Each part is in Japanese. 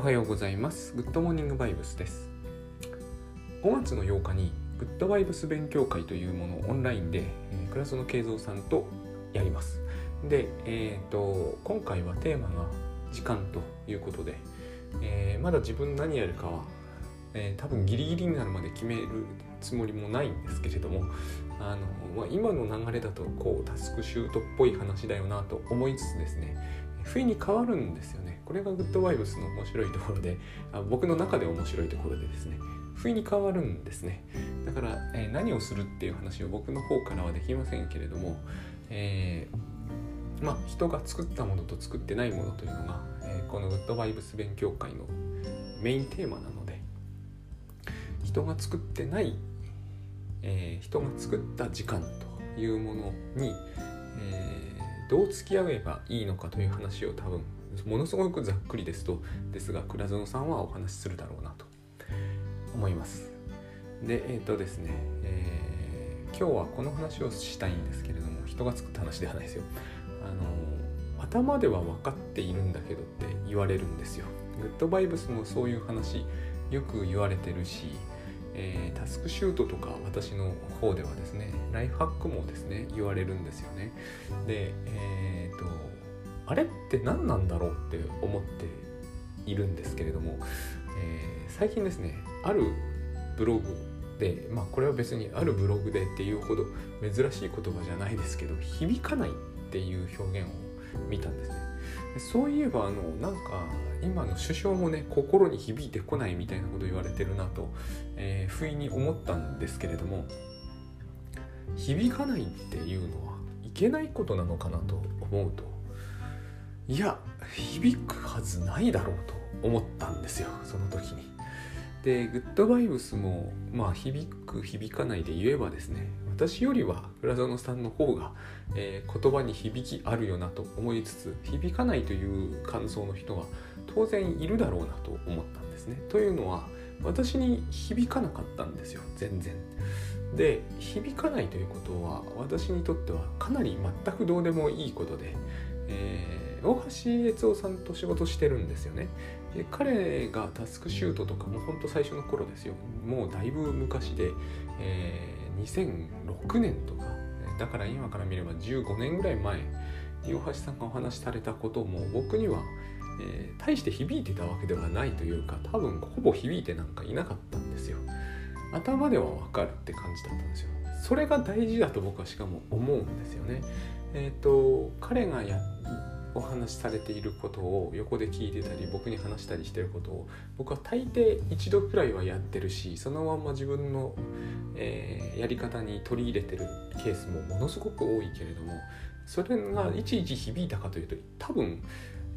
はようございます。グッドモーニングバイブスです。5月の8日にグッドバイブス勉強会というものをオンラインで、えー、クラスの慶三さんとやります。で、えーと、今回はテーマが時間ということで、えー、まだ自分何やるかは、えー、多分ギリギリになるまで決めるつもりもないんですけれどもあの、まあ、今の流れだとこうタスクシュートっぽい話だよなと思いつつですね不意に変わるんですよね。これがグッドバイブスの面白いところであ僕の中で面白いところでですね不意に変わるんですね。だから、えー、何をするっていう話を僕の方からはできませんけれども、えー、ま人が作ったものと作ってないものというのが、えー、このグッドバイブス勉強会のメインテーマなので人が作ってない、え、人が作った時間というものに、え、どう付き合えばいいのかという話を多分ものすごくざっくりですとですが倉園さんはお話しするだろうなと思います。でえっ、ー、とですね、えー、今日はこの話をしたいんですけれども人が作った話ではないですよ。あの頭では分かっているんだけどって言われるんですよ。グッドバイブスもそういう話よく言われてるしえー、タスクシュートとか私の方ではですねライフハックもですね言われるんですよね。でえ、ー、あれって何なんだろうって思っているんですけれども、えー、最近ですねあるブログでまあこれは別にあるブログでっていうほど珍しい言葉じゃないですけど響かないっていう表現を見たんですね。そういえばあのなんか今の首相もね心に響いてこないみたいなこと言われてるなと、えー、不意に思ったんですけれども響かないっていうのはいけないことなのかなと思うといや響くはずないだろうと思ったんですよその時に。でグッドバイブスもまあ響く響かないで言えばですね私よりは浦園さんの方が、えー、言葉に響きあるよなと思いつつ響かないという感想の人は当然いるだろうなと思ったんですね。というのは私に響かなかったんですよ全然。で響かないということは私にとってはかなり全くどうでもいいことで、えー大橋悦夫さんと仕事してるんですよね。で彼がタスクシュートとかもほんと最初の頃ですよ。もうだいぶ昔で、えー、2006年とか。だから今から見れば15年ぐらい前。に大橋さんがお話しされたことも僕には、えー、大して響いてたわけではないというか多分ほぼ響いてなんかいなかったんですよ。頭ではわかるって感じだったんですよ。それが大事だと僕はしかも思うんですよね。えっ、ー、と彼がやお話しされていることを横で聞いてたり僕に話したりしてることを僕は大抵一度くらいはやってるしそのまんま自分の、えー、やり方に取り入れてるケースもものすごく多いけれどもそれがいちいち響いたかというと多分、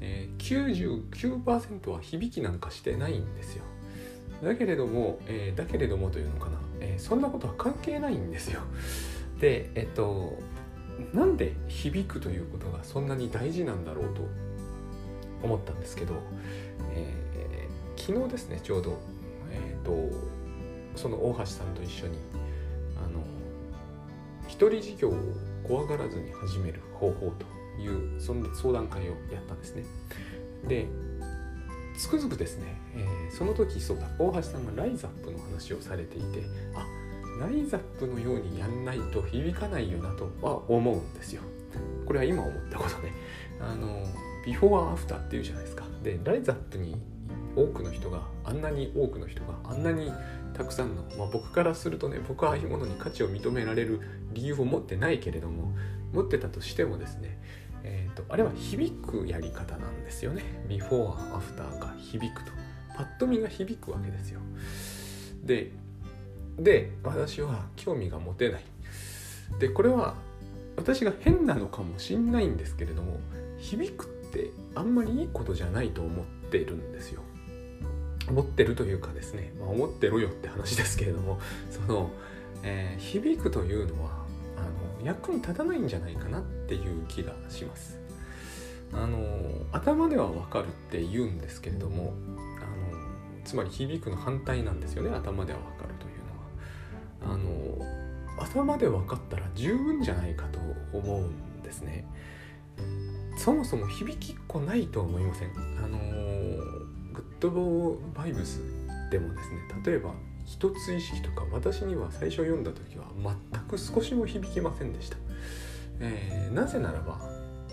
えー、99%は響きなんかしてないんですよ。だけれども、えー、だけれどもというのかな、え、そんなことは関係ないんですよ。で、えっと、なんで響くということがそんなに大事なんだろうと思ったんですけど、えー、昨日ですねちょうど、えーと、その大橋さんと一緒にあの一人事業を怖がらずに始める方法というその相談会をやったんですね。でつくづくですね、えー、その時そうだ大橋さんがライザップの話をされていてあライザップのようにやんないと響かないよなとは思うんですよ。これは今思ったことね。あの、ビフォーアフターっていうじゃないですか。で、ライザップに多くの人が、あんなに多くの人があんなにたくさんの、まあ、僕からするとね、僕はああいうものに価値を認められる理由を持ってないけれども、持ってたとしてもですね、えー、とあれは響くやり方なんですよね。ビフォーアフターが響くと。パッと見が響くわけですよ。で、で私は興味が持てない。でこれは私が変なのかもしんないんですけれども響くってあんまりいいことじゃないと思ってるんですよ。思ってるというかですね、まあ、思ってろよって話ですけれども その、えー、響くというのはあの役に立たないんじゃないかなっていう気がします。あの頭ではわかるって言うんですけれどもあのつまり響くの反対なんですよね。頭ではわかる。あの頭で分かったら十分じゃないかと思うんですね。そもそも響きっこないと思いません。あのグッドボーバイブスでもですね例えば一つ意識とか私には最初読んだ時は全く少しも響きませんでした、えー、なぜならば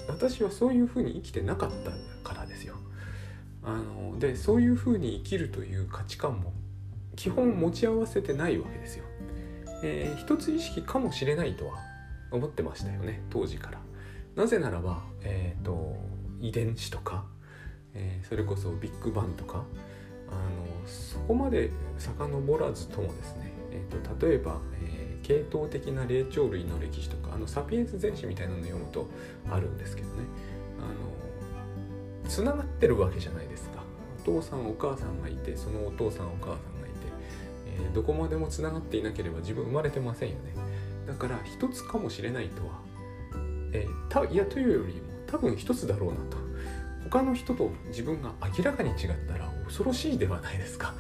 私はそういうふうに生きてなかったからですよ。あのでそういうふうに生きるという価値観も基本持ち合わせてないわけですよ、えー、一つ意識かもしれないとは思ってましたよね当時から。なぜならば、えーと、遺伝子とか、えー、それこそビッグバンとかあのそこまで遡らずともですね、えーと、例えば、えー、系統的な霊長類の歴史とかあのサピエンス全史みたいなのを読むとあるんですけどね。あのつながってるわけじゃないですか。お父さんお母さんがいてそのお父さんお母さん、え、どこまでもつながっていなければ自分生まれてませんよね。だから一つかもしれないとは、え、たいやというよりも多分一つだろうなと。他の人と自分が明らかに違ったら恐ろしいではないですか、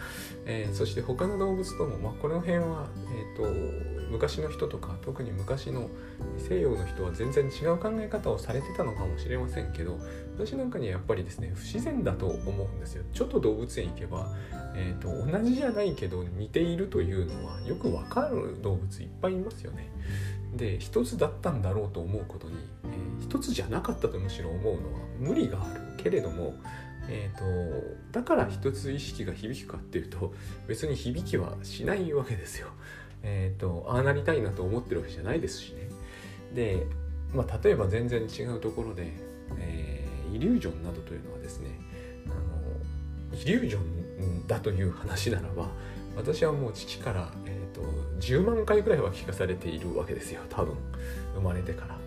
えー、そして他の動物とも、まあ、この辺は、えーと、昔の人とか特に昔の西洋の人は全然違う考え方をされてたのかもしれませんけど私なんかにはやっぱりですね不自然だと思うんですよちょっと動物園行けば、えーと、同じじゃないけど似ているというのはよくわかる動物いっぱいいますよねで一つだったんだろうと思うことに、えー、一つじゃなかったとむしろ思うのは無理があるけれどもえーと、だから一つ意識が響くかっていうと別に響きはしないわけですよ。えーと、ああなりたいなと思ってるわけじゃないですしね。で、まあ、例えば全然違うところで、えー、イリュージョンなどというのはですねあのイリュージョンだという話ならば私はもう父から、えーと、と10万回ぐらいは聞かされているわけですよ多分生まれてから。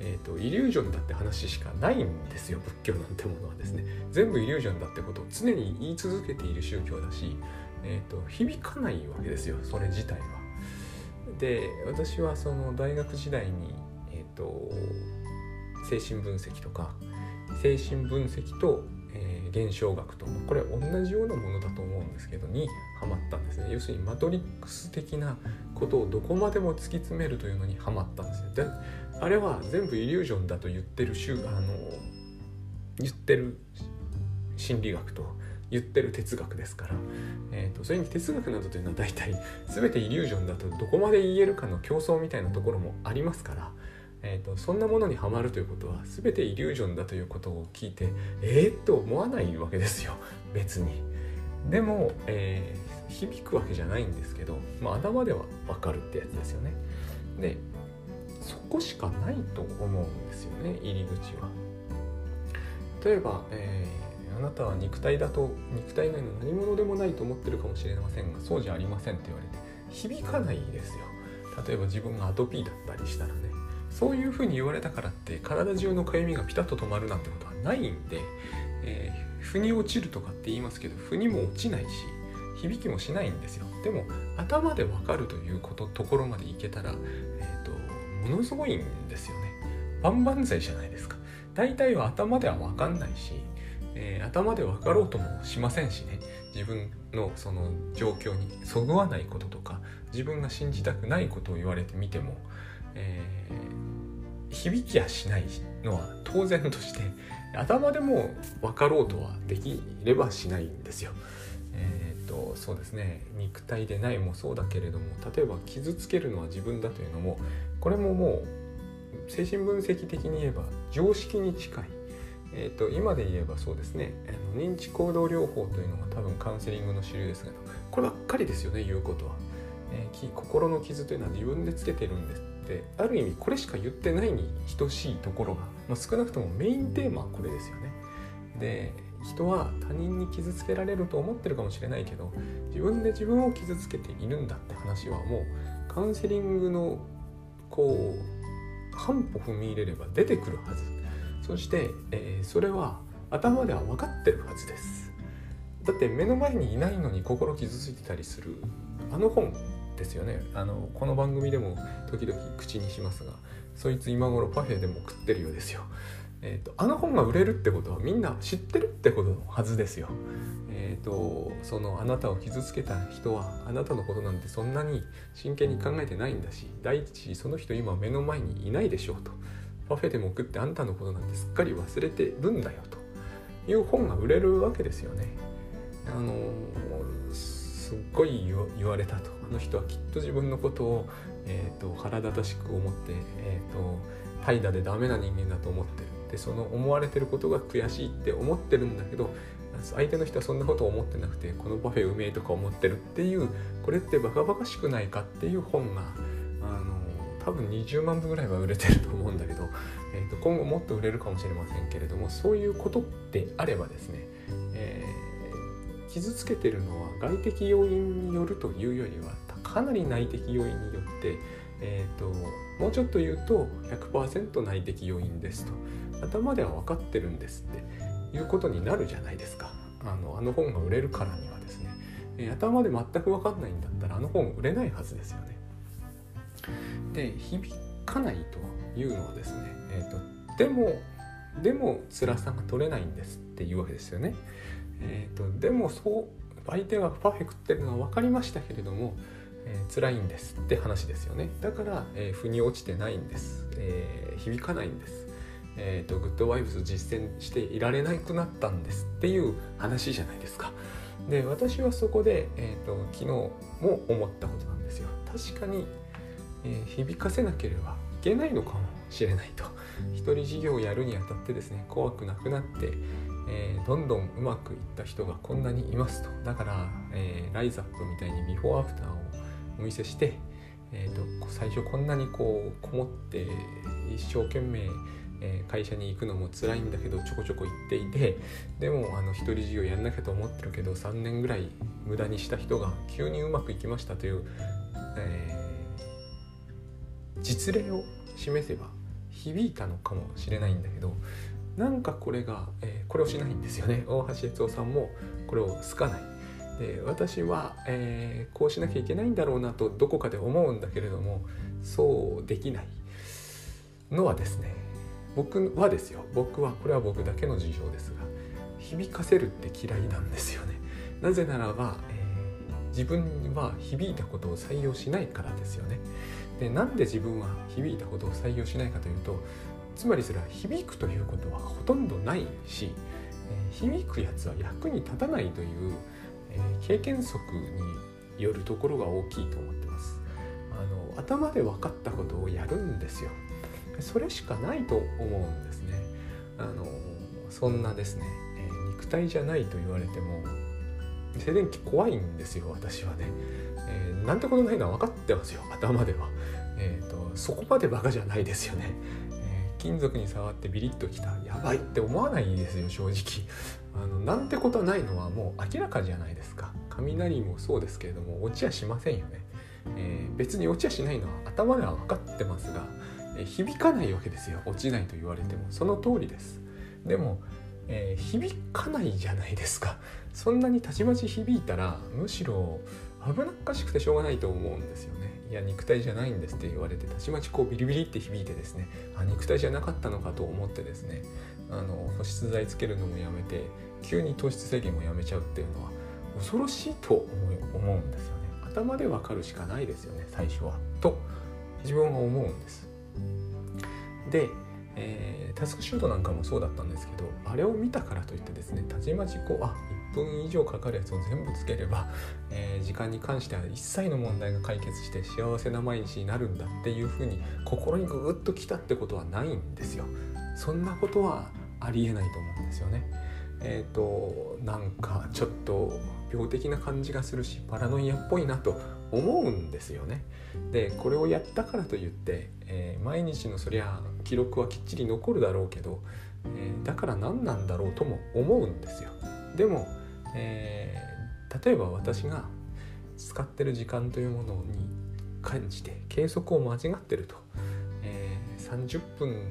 えーと、イリュージョンだって話しかないんですよ仏教なんてものはですね全部イリュージョンだってことを常に言い続けている宗教だし、えーと、響かないわけですよそれ自体は。で私はその大学時代に、えーと、精神分析とか精神分析と、えー、現象学とこれ同じようなものだと思うんですけどにハマったんですね要するにマトリックス的なことをどこまでも突き詰めるというのにハマったんですよ。であれは全部イリュージョンだと言ってるあの言ってる心理学と言ってる哲学ですから、えーと、それに哲学などというのは大体全てイリュージョンだとどこまで言えるかの競争みたいなところもありますから、えーと、そんなものにはまるということは全てイリュージョンだということを聞いてえー、と思わないわけですよ別に。でも、えー、響くわけじゃないんですけど、まあ、頭では分かるってやつですよね。でそこしかないと思うんですよね入り口は。例えば、えー、あなたは肉体だと肉体以外の何者でもないと思ってるかもしれませんがそうじゃありませんって言われて響かないですよ。例えば自分がアトピーだったりしたらね。そういうふうに言われたからって体中のかゆみがピタッと止まるなんてことはないんで、えー、腑に落ちるとかって言いますけど腑にも落ちないし響きもしないんですよ。でも頭でわかるということところまでいけたら、えーとものすごいんですよね。万々歳じゃないですか。大体は頭では分かんないし、えー、頭で分かろうともしませんしね。自分のその状況にそぐわないこととか自分が信じたくないことを言われてみても、えー、響きやしないのは当然として頭でも分かろうとはできればしないんですよ。えーとそうですね。肉体でないもそうだけれども例えば傷つけるのは自分だというのもこれももう精神分析的に言えば常識に近い、えーと、今で言えばそうですね認知行動療法というのが多分カウンセリングの主流ですけどこればっかりですよね言うことは、えー、心の傷というのは自分でつけてるんですってある意味これしか言ってないに等しいところが、まあ、少なくともメインテーマはこれですよね。で人は他人に傷つけられると思ってるかもしれないけど自分で自分を傷つけているんだって話はもうカウンセリングのこう半歩踏み入れれば出てくるはず。そして、えー、それは頭では分かってるはずです。だって目の前にいないのに心傷ついてたりするあの本ですよね。あのこの番組でも時々口にしますがそいつ今頃パフェでも食ってるようですよ。えーと、あの本が売れるってことはみんな知ってるってことのはずですよ。えーと、そのあなたを傷つけた人はあなたのことなんてそんなに真剣に考えてないんだし第一その人今目の前にいないでしょうと。パフェでも食ってあんたのことなんてすっかり忘れてるんだよという本が売れるわけですよね。あのすっごい言われたとあの人はきっと自分のことを、えーと、腹立たしく思って、えーと、怠惰でダメな人間だと思ってるでその思われてることが悔しいって思ってるんだけど相手の人はそんなこと思ってなくてこのパフェうめえとか思ってるっていうこれってバカバカしくないかっていう本があの多分20万部ぐらいは売れてると思うんだけど、今後もっと売れるかもしれませんけれどもそういうことであればですね、えー、傷つけてるのは外的要因によるというよりはかなり内的要因によって、えーと、もうちょっと言うと100%内的要因ですと。頭では分かってるんですっていうことになるじゃないですか。あのあの本が売れるからにはですね、えー、頭で全く分かんないんだったらあの本売れないはずですよね。で響かないというのはですね、えーと、でもでも辛さが取れないんですっていうわけですよね。えーと、でもそう相手がパフェ食ってるのは分かりましたけれども、えー、辛いんですって話ですよね。だから、えー、腑に落ちてないんです、えー、響かないんです、えーと、グッドワイブス実践していられなくなったんですっていう話じゃないですか。で私はそこで、えーと昨日も思ったことなんですよ。確かにえー、響かせなければけないのかもしれないと。一人事業をやるにあたってですね怖くなくなって、えー、どんどんうまくいった人がこんなにいますと。だから、えー、ライズアップみたいにビフォーアフターをお見せして、えーと、最初こんなにこうこもって一生懸命え会社に行くのも辛いんだけどちょこちょこ行っていてでもあの一人事業やんなきゃと思ってるけど3年ぐらい無駄にした人が急にうまくいきましたという、え実例を示せば響いたのかもしれないんだけどなんかこれが、えー、これをしないんですよね。大橋悦夫さんもこれを好かない。で私は、えー、こうしなきゃいけないんだろうなとどこかで思うんだけれどもそうできない。のはですね僕はですよ。僕はこれは僕だけの事情ですが響かせるって嫌いなんですよね。なぜならば、えー、自分は響いたことを採用しないからですよね。でなんで自分は響いたことを採用しないかというとつまりそれは響くということはほとんどないし、えー、響くやつは役に立たないという、えー、経験則によるところが大きいと思ってます。あの頭で分かったことをやるんですよ。それしかないと思うんですね。あのそんなですね、えー、肉体じゃないと言われても静電気怖いんですよ私はね。えー、なんてことないのは分かってますよ頭では、えーと、そこまでバカじゃないですよね、えー、金属に触ってビリッときた。やばい。って思わないですよ正直。あのなんてことないのはもう明らかじゃないですか。雷もそうですけれども落ちはしませんよね、えー、別に落ちはしないのは頭では分かってますが、えー、響かないわけですよ。落ちないと言われても。その通りです。でもえー、響かないじゃないですか。そんなにたちまち響いたらむしろ危なっかしくてしょうがないと思うんですよね。いや肉体じゃないんですって言われてたちまちこうビリビリって響いてですねあ肉体じゃなかったのかと思ってですねあの保湿剤つけるのもやめて急に糖質制限もやめちゃうっていうのは恐ろしいと思うんですよね。頭でわかるしかないですよね最初は。と自分は思うんです。でえー、タスクシュートなんかもそうだったんですけどあれを見たからといってですねたちまちこうあ分以上かかるやつを全部つければ、えー、時間に関しては一切の問題が解決して幸せな毎日になるんだっていうふうに心にグーッときたってことはないんですよそんなことはありえないと思うんですよねえっ、ー、となんかちょっと病的な感じがするしパラノイアっぽいなと思うんですよね。でこれをやったからといって、えー、毎日のそりゃ記録はきっちり残るだろうけど、え、だから何なんだろうとも思うんですよ。でも、えー、例えば私が使ってる時間というものに感じて計測を間違ってると、えー、30分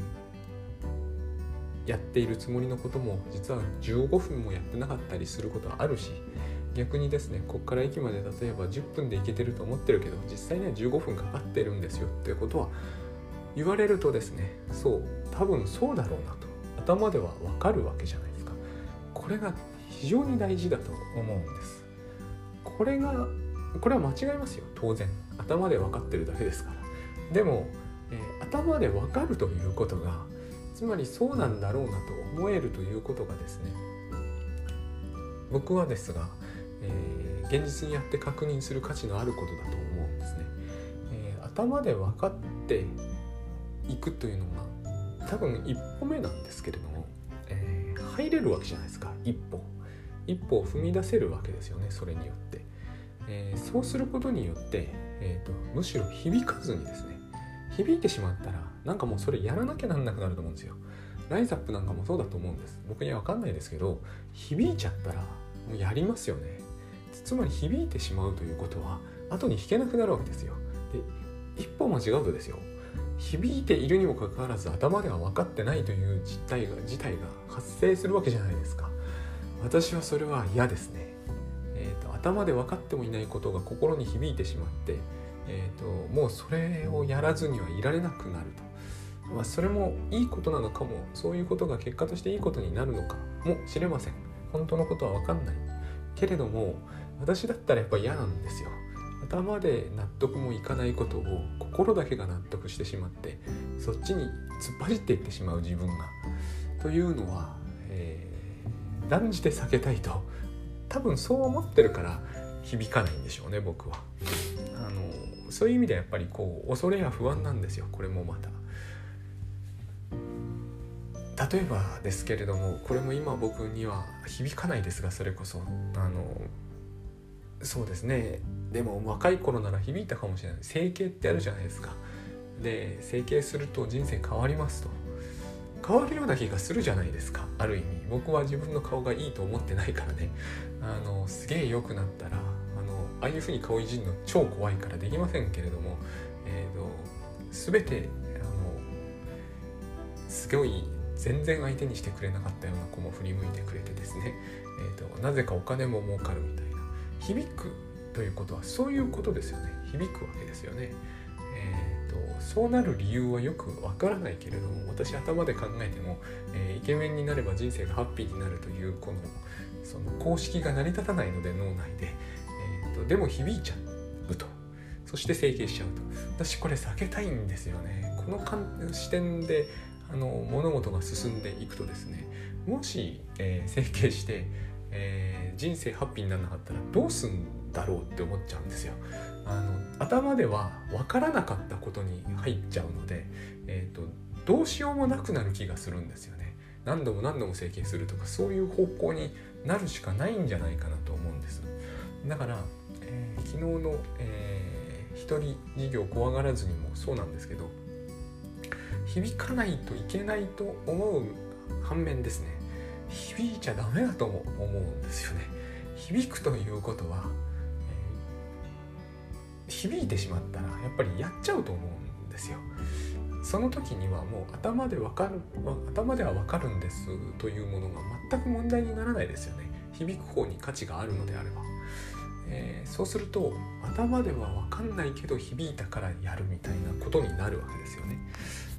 やっているつもりのことも実は15分もやってなかったりすることはあるし逆にですねこっから駅まで例えば10分で行けてると思ってるけど実際には15分かかってるんですよっていうことは言われるとですねそう多分そうだろうなと頭ではわかるわけじゃないですか。これが非常に大事だと思うんです。これがこれは間違いますよ。当然。頭で分かってるだけですから。でも、えー、頭で分かるということがつまりそうなんだろうなと思えるということがですね僕はですがえー、現実にやって確認する価値のあることだと思うんですね。えー、頭で分かっていくというのが多分一歩目なんですけれども、えー、入れるわけじゃないですか。一歩。一歩を踏み出せるわけですよねそれによって、えー、そうすることによって、えーと、むしろ響かずにですね響いてしまったらなんかもうそれやらなきゃなんなくなると思うんですよ。ライズアップなんかもそうだと思うんです。僕には分かんないですけど響いちゃったらもうやりますよね。つまり響いてしまうということは後に弾けなくなるわけですよ。で一歩間違うとですよ。響いているにもかかわらず頭では分かってないという実態が事態が発生するわけじゃないですか。私はそれは嫌ですね、えーと、頭で分かってもいないことが心に響いてしまって、えーと、もうそれをやらずにはいられなくなると、まあ、それもいいことなのかもそういうことが結果としていいことになるのかもしれません。本当のことは分かんない。けれども私だったらやっぱ嫌なんですよ。頭で納得もいかないことを心だけが納得してしまってそっちに突っ走っていってしまう自分が。というのは、えー、断じて避けたいと。多分そう思ってるから響かないんでしょうね僕は。あのそういう意味ではやっぱりこう恐れや不安なんですよこれもまた。例えばですけれどもこれも今僕には響かないですがそれこそ。あのそうですね。でも若い頃なら響いたかもしれない。整形ってあるじゃないですか。で整形すると人生変わりますと。変わるような気がするじゃないですか。ある意味。僕は自分の顔がいいと思ってないからね。あのすげえ良くなったらあのああいうふうに顔いじるの超怖いからできませんけれども、えーと、全てあのすごい全然相手にしてくれなかったような子も振り向いてくれてですね、えーとなぜかお金も儲かるみたいな。響くということはそういうことですよね。響くわけですよね。そうなる理由はよくわからないけれども私頭で考えても、えー、イケメンになれば人生がハッピーになるというこのその公式が成り立たないので脳内で、えーと、でも響いちゃうと。そして整形しちゃうと。私これ避けたいんですよね。この視点であの物事が進んでいくとですねもし、えー、整形してえー、人生ハッピーにならなかったらどうすんだろうって思っちゃうんですよ。あの頭では分からなかったことに入っちゃうので、えーと、どうしようもなくなる気がするんですよね。何度も何度も整形するとかそういう方向になるしかないんじゃないかなと思うんです。だから、えー、昨日の、えー、一人事業怖がらずにもそうなんですけど響かないといけないと思う反面ですね響いちゃダメだと思うんですよね響くということは、響いてしまったらやっぱりやっちゃうと思うんですよ。その時にはもう頭でわかる頭ではわかるんですというものが全く問題にならないですよね。響く方に価値があるのであれば、えー、そうすると頭では分かんないけど響いたからやるみたいなことになるわけですよね。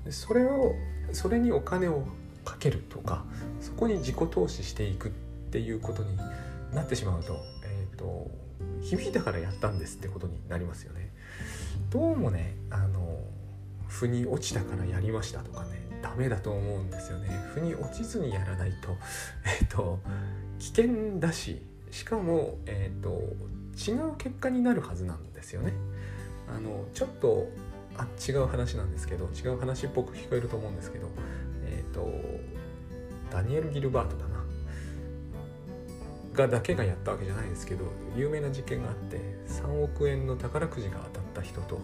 でそれをそれにお金をかけるとかそこに自己投資していくっていうことになってしまうと,、えーと、響いたからやったんですってことになりますよね。どうもねあの腑に落ちたからやりましたとかねダメだと思うんですよね。腑に落ちずにやらないと, えーと、危険だししかも、えーと違う結果になるはずなんですよね。あのちょっとあ違う話なんですけど違う話っぽく聞こえると思うんですけどえっ、とダニエル・ギルバートだがだけがやったわけじゃないですけど有名な事件があって3億円の宝くじが当たった人と,、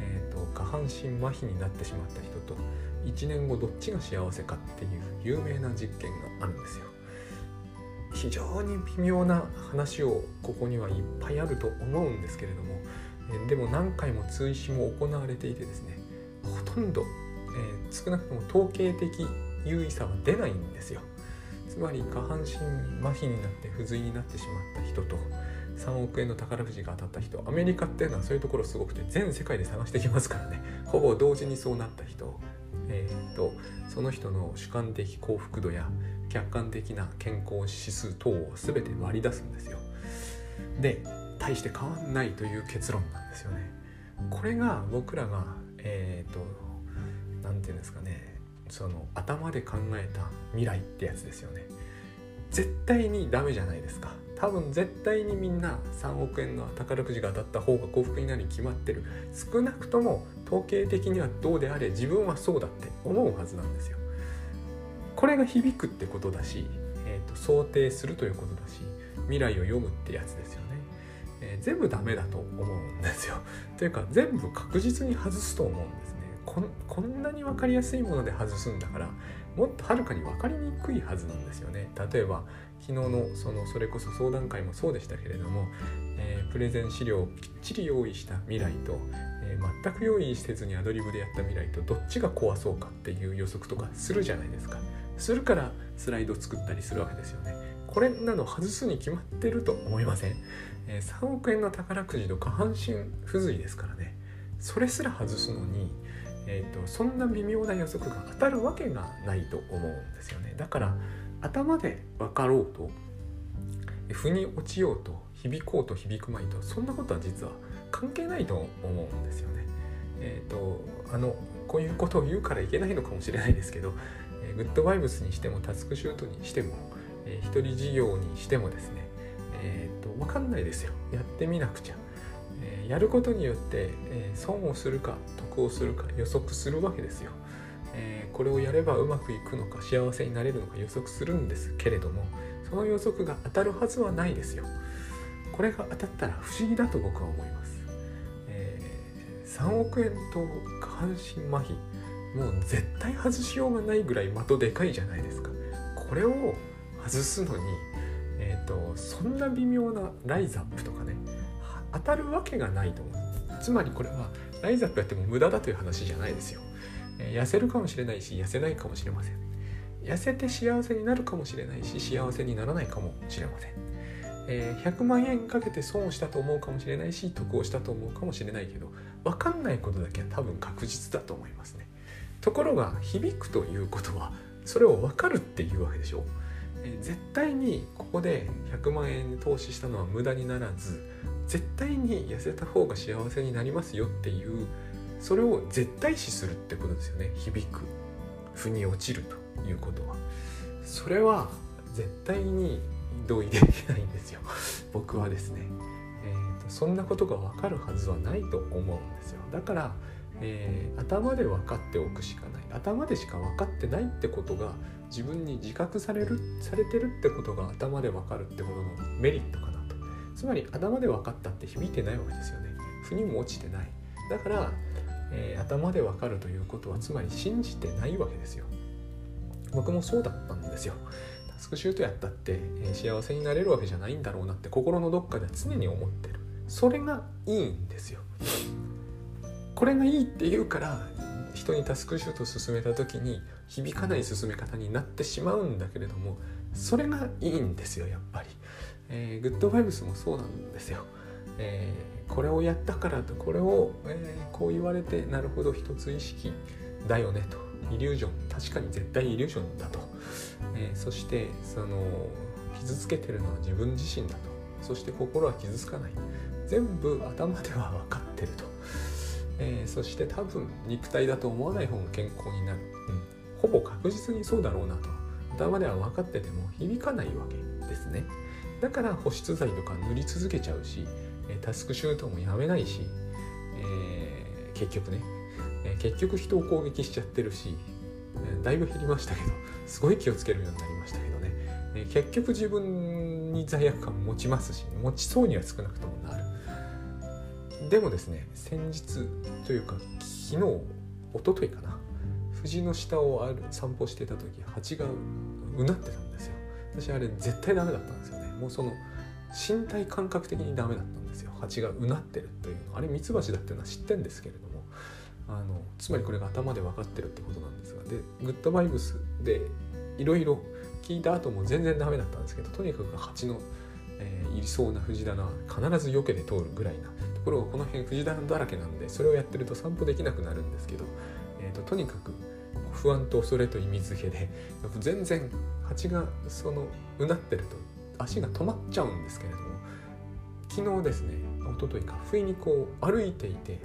えーと、下半身麻痺になってしまった人と1年後どっちが幸せかっていう有名な実験があるんですよ。非常に微妙な話をここにはいっぱいあると思うんですけれどもでも何回も追試も行われていてですねほとんど、えー、少なくとも統計的優位さは出ないんですよつまり下半身麻痺になって不随になってしまった人と3億円の宝くじが当たった人アメリカっていうのはそういうところすごくて全世界で探してきますからね。ほぼ同時にそうなった人えーと、その人の主観的幸福度や客観的な健康指数等を全て割り出すんですよ。で大して変わんないという結論なんですよね。これが僕らがえっ、ー、と何て言うんですかねその頭で考えた未来ってやつですよね。絶対にダメじゃないですか。多分絶対にみんな3億円の宝くじが当たった方が幸福になるに決まってる。少なくとも統計的にはどうであれ自分はそうだって思うはずなんですよ。これが響くってことだし、えーと、想定するということだし未来を読むってやつですよね、えー、全部ダメだと思うんですよ。というか全部確実に外すと思うんですねこんなに分かりやすいもので外すんだからもっとはるかに分かりにくいはずなんですよね。例えば昨日のそのそれこそ相談会もそうでしたけれども、えー、プレゼン資料をきっちり用意した未来と、えー、全く用意せずにアドリブでやった未来とどっちが怖そうかっていう予測とかするじゃないですか。するからスライド作ったりするわけですよね。これなの外すに決まってると思いません、えー、3億円の宝くじと下半身不随ですからね。それすら外すのにえーと、そんな微妙な予測が当たるわけがないと思うんですよねだから頭で分かろうと腑に落ちようと響こうと響くまいとそんなことは実は関係ないと思うんですよね。え、ー、とあのこういうことを言うからいけないのかもしれないですけど、えー、グッドバイブスにしてもタスクシュートにしても、えー、一人事業にしてもですねえっ、ー、と分かんないですよやってみなくちゃ。えやることによって、え損をするか得をするか予測するわけですよ。えこれをやればうまくいくのか幸せになれるのか予測するんですけれどもその予測が当たるはずはないですよ。これが当たったら不思議だと僕は思います。え、3億円と下半身麻痺もう絶対外しようがないぐらい的でかいじゃないですか。これを外すのに、えーとそんな微妙なライズアップとかね当たるわけがないと思う。つまりこれはライズアップやっても無駄だという話じゃないですよ、え痩せるかもしれないし痩せないかもしれません。痩せて幸せになるかもしれないし幸せにならないかもしれません、えー、100万円かけて損をしたと思うかもしれないし得をしたと思うかもしれないけど分かんないことだけは多分確実だと思いますね。ところが響くということはそれを分かるっていうわけでしょ。え絶対にここで100万円投資したのは無駄にならず絶対に痩せた方が幸せになりますよっていうそれを絶対視するってことですよね。響く腑に落ちるということは。それは絶対に同意できないんですよ。僕はですね、えーと、そんなことが分かるはずはないと思うんですよ。だから、えー、頭で分かっておくしかない。頭でしか分かってないってことが自分に自覚されるされてるってことが頭で分かるってことのメリットかな。つまり頭で分かったって響いてないわけですよね。腑にも落ちてない。だから、えー、頭で分かるということはつまり信じてないわけですよ。僕もそうだったんですよ。タスクシュートやったって、えー、幸せになれるわけじゃないんだろうなって心のどっかで常に思ってる。それがいいんですよ。これがいいって言うから人にタスクシュートを進めた時に響かない進め方になってしまうんだけれどもそれがいいんですよやっぱり、えー、グッドバイブスもそうなんですよ、えー、これをやったからとこれを、えー、こう言われてなるほど一つ意識だよねと。イリュージョン確かに絶対イリュージョンだと、えー、そしてその傷つけてるのは自分自身だと。そして心は傷つかない。全部頭では分かってると。えー、そして多分肉体だと思わない方が健康になる、うん、ほぼ確実にそうだろうなと。頭では分かってても響かないわけですね。だから保湿剤とか塗り続けちゃうしタスクシュートもやめないし、えー、結局ね結局人を攻撃しちゃってるしだいぶ減りましたけどすごい気をつけるようになりましたけどね。結局自分に罪悪感持ちますし持ちそうには少なくともなる。でもですね先日というか昨日一昨日かな藤の下をある散歩してた時蜂がうなってたんですよ。私あれ絶対ダメだったんですよ。もうその身体感覚的にダメだったんですよ。蜂がうなってるというの。あれミツバチだっていうのは知ってんですけれども。あのつまりこれが頭で分かってるってことなんですが。でグッドバイブスでいろいろ聞いた後も全然ダメだったんですけどとにかく蜂の、えー、いりそうな藤棚必ず避けて通るぐらいなところがこの辺藤棚だらけなんでそれをやってると散歩できなくなるんですけど、えーと、とにかく不安と恐れと意味付けで全然蜂がそのうなってると足が止まっちゃうんですけれども昨日ですね一昨日か不意にこう歩いていて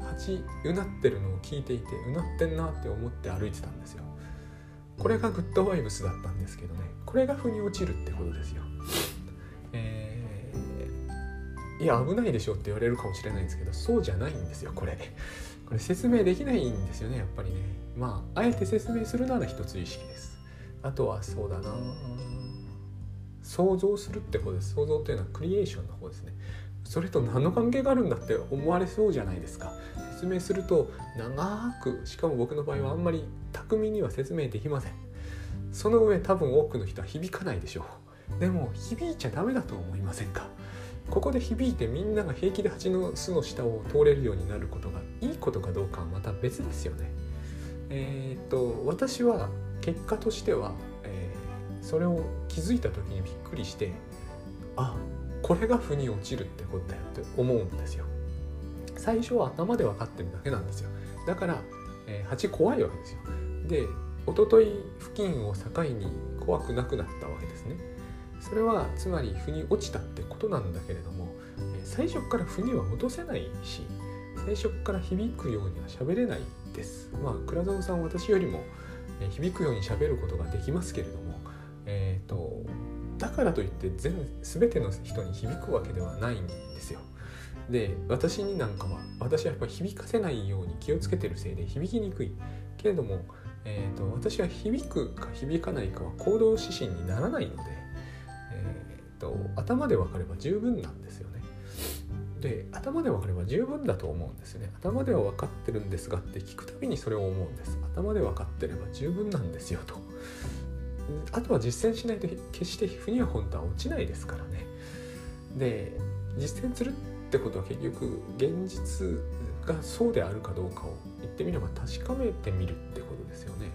蜂うなってるのを聞いていてうなってんなって思って歩いてたんですよ。これがグッドバイブスだったんですけどねこれが腑に落ちるってことですよ。えー、いや危ないでしょって言われるかもしれないんですけどそうじゃないんですよこれ。これ説明できないんですよねやっぱりね。まああえて説明するなら一つ意識です。あとはそうだな想像するって方です。想像というのはクリエーションの方ですね。それと何の関係があるんだって思われそうじゃないですか。説明すると長くしかも僕の場合はあんまり巧みには説明できません。その上多分多くの人は響かないでしょう。でも響いちゃダメだと思いませんか。ここで響いてみんなが平気で蜂の巣の下を通れるようになることがいいことかどうかはまた別ですよね。えー、っと私は結果としては、それを気づいた時にびっくりしてあこれが腑に落ちるってことだよって思うんですよ。最初は頭で分かってるだけなんですよ。だから、えー、蜂怖いわけですよ。で一昨日付近を境に怖くなくなったわけですね。それはつまり腑に落ちたってことなんだけれども、え、最初から腑には落とせないし最初から響くようには喋れないです。まあ倉園さん私よりも響くように喋ることができますけれども、えーと、だからといって全全ての人に響くわけではないんですよ。で私になんかは私はやっぱり響かせないように気をつけてるせいで響きにくいけれども、えーと、私は響くか響かないかは行動指針にならないので、えーと頭で分かれば十分なんですよね。で頭で分かれば十分だと思うんですよね頭では分かってるんですがって聞くたびにそれを思うんです頭で分かってれば十分なんですよとあとは実践しないと決して腑には本当は落ちないですからね。で実践するってことは結局現実がそうであるかどうかを言ってみれば確かめてみるってことですよね。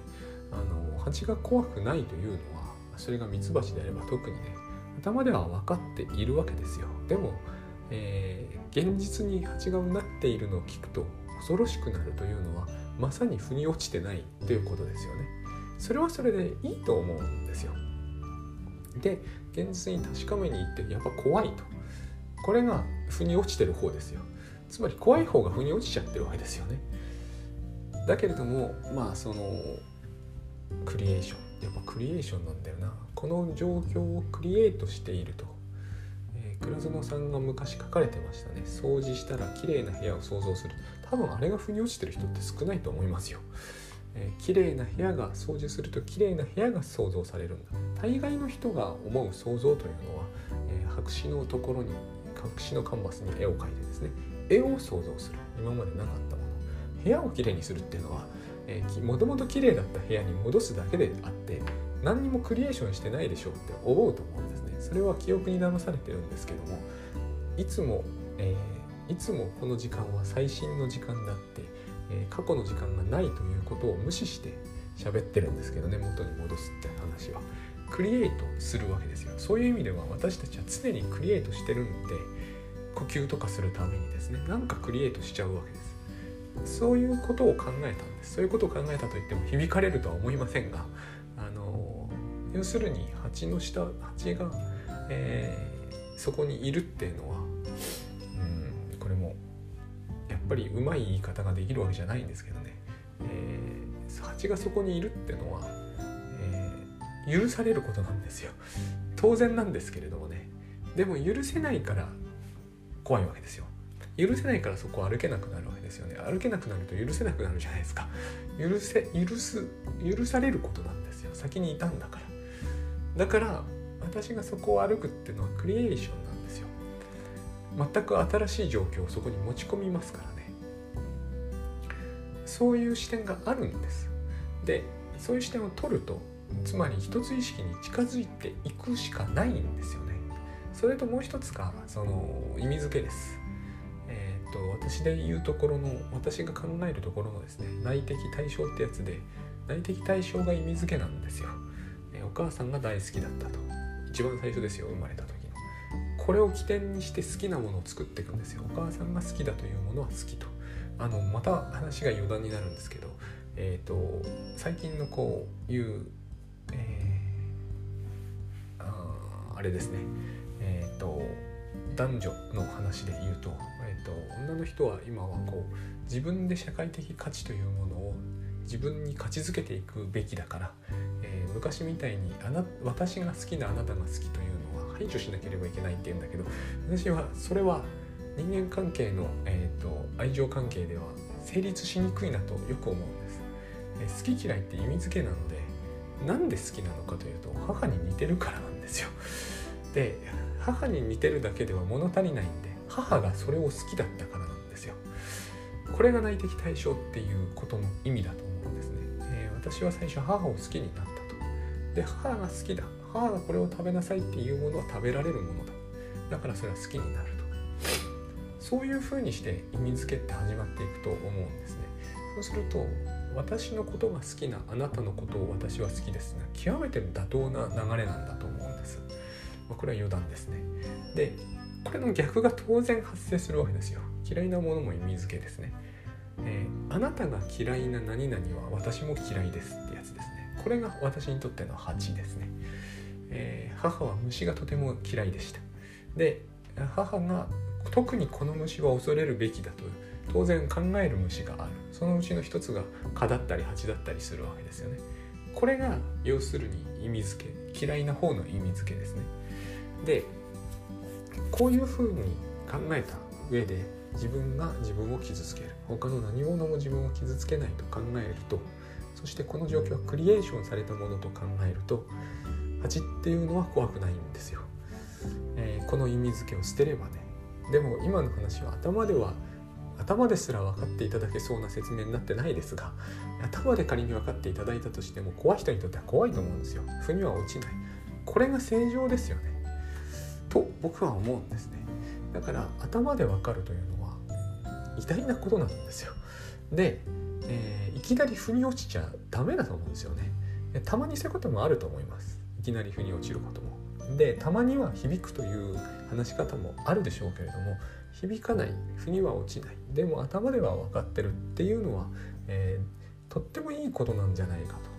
あの蜂が怖くないというのはそれがミツバチであれば特にね頭では分かっているわけですよ。でもえー、現実に蜂がうなっているのを聞くと恐ろしくなるというのはまさに腑に落ちてないということですよね。それはそれでいいと思うんですよ。で現実に確かめに行ってやっぱ怖いと。これが腑に落ちてる方ですよ。つまり怖い方が腑に落ちちゃってるわけですよね。だけれどもまあそのクリエーション。やっぱクリエーションなんだよな。この状況をクリエイトしていると。倉園さんが昔書かれてましたね。掃除したら綺麗な部屋を想像する。多分あれが腑に落ちてる人って少ないと思いますよ、えー、綺麗な部屋が掃除すると綺麗な部屋が想像されるんだ。大概の人が思う想像というのは、えー、白紙のところに白紙のカンバスに絵を描いてですね絵を想像する。今までなかったもの。部屋をきれいにするっていうのはもともと綺麗だった部屋に戻すだけであって何にもクリエーションしてないでしょうって思うと思うんですね。それは記憶に騙されてるんですけどもいつも、えー、いつもこの時間は最新の時間であって、えー、過去の時間がないということを無視して喋ってるんですけどね元に戻すって話は。クリエイトするわけですよ。そういう意味では私たちは常にクリエイトしてるんで呼吸とかするためにですね。なんかクリエイトしちゃうわけです。そういうことを考えたんです。そういうことを考えたといっても響かれるとは思いませんがあの要するに蜂の下蜂が、えー、そこにいるっていうのは、ぱりうまい言い方ができるわけじゃないんですけどね、えー、蜂がそこにいるっていうのは、えー、許されることなんですよ。当然なんですけれどもね。でも許せないから怖いわけですよ。許せないからそこを歩けなくなるわけですよね。歩けなくなると許せなくなるじゃないですか。許せ許す許されることなんですよ。先にいたんだから。だから私がそこを歩くっていうのはクリエーションなんですよ。全く新しい状況をそこに持ち込みますからね。そういう視点があるんですでそういう視点を取るとつまり一つ意識に近づいていくしかないんですよね。それともう一つがその意味付けです。えっ、と私で言うところの私が考えるところのですね内的対象ってやつで内的対象が意味付けなんですよ。えお母さんが大好きだったと。一番最初ですよ生まれた時の。これを起点にして好きなものを作っていくんですよ。お母さんが好きだというものは好きと。あのまた話が余談になるんですけどえ、ー、と最近のこういう、えー、ああれですね。え、ー、と男女の話で言うと,、えーと女の人は今はこう自分で社会的価値というものを自分に価値づけていくべきだからえ昔みたいにあな私が好きなあなたが好きというのは排除しなければいけないって言うんだけど私はそれは人間関係の、えーと、愛情関係では成立しにくいなとよく思うんです、え、好き嫌いって意味付けなのでなんで好きなのかというと母に似てるからなんですよ。で母に似てるだけでは物足りないんで母がそれを好きだったからなんですよ。これが内的対象っていうことの意味だと思うんですね、えー、私は最初母を好きになったと。で母が好きだ。母がこれを食べなさいっていうものは食べられるものだ。だからそれは好きになる。そういうふうにして意味付けって始まっていくと思うんですね。そうすると私のことが好きなあなたのことを私は好きですが極めて妥当な流れなんだと思うんです。まこれは余談ですね。でこれの逆が当然発生するわけですよ。嫌いなものも意味付けですね、えー、あなたが嫌いな何々は私も嫌いですってやつですね。これが私にとっての8ですね、えー、母は虫がとても嫌いでした。で母が特にこの虫は恐れるべきだと当然考える虫がある。そのうちの一つが蚊だったり蜂だったりするわけですよね。これが要するに意味付け嫌いな方の意味付けですね。でこういうふうに考えた上で自分が自分を傷つける。他の何者も自分を傷つけないと考えるとそしてこの状況はクリエーションされたものと考えると蜂っていうのは怖くないんですよ、えー、この意味付けを捨てればねでも今の話は頭では頭ですら分かっていただけそうな説明になってないですが頭で仮に分かっていただいたとしても怖い人にとっては怖いと思うんですよ。腑には落ちない。これが正常ですよね。と僕は思うんですね。だから頭でわかるというのは偉大なことなんですよ。で、えー、いきなり腑に落ちちゃダメだと思うんですよね。たまにそういうこともあると思います。いきなり腑に落ちることも。でたまには響くという話し方もあるでしょうけれども響かない腑には落ちないでも頭では分かってるっていうのは、えー、とってもいいことなんじゃないかと。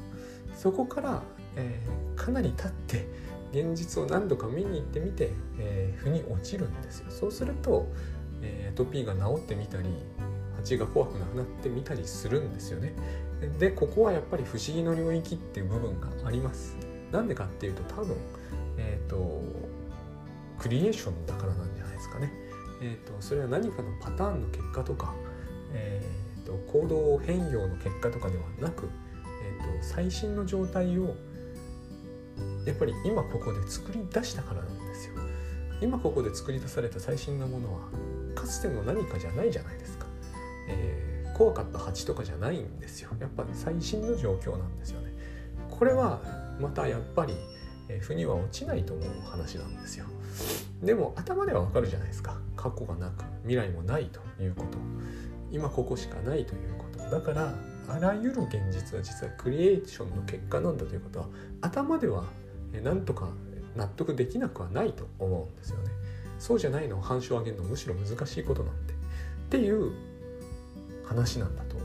そこから、えー、かなり経って現実を何度か見に行ってみて、えー、腑に落ちるんですよ。そうすると、えー、トピーが治ってみたり蜂が怖くなくなってみたりするんですよね。でここはやっぱり不思議の領域っていう部分があります。なんでかっていうと多分えっ、ー、とクリエーションだからなんじゃないですかね。えーと、それは何かのパターンの結果とか、えーと、行動変容の結果とかではなく、えーと最新の状態をやっぱり今ここで作り出したからなんですよ。今ここで作り出された最新のものはかつての何かじゃないじゃないですか、えー、怖かった蜂とかじゃないんですよ。やっぱり最新の状況なんですよね。これはまたやっぱり、え、腑には落ちないと思う話なんですよ。でも頭ではわかるじゃないですか。過去がなく未来もないということ。今ここしかないということ。だからあらゆる現実は実はクリエーションの結果なんだということは頭ではなんとか納得できなくはないと思うんですよね。そうじゃないのを反証を上げるのむしろ難しいことなんで。っていう話なんだと思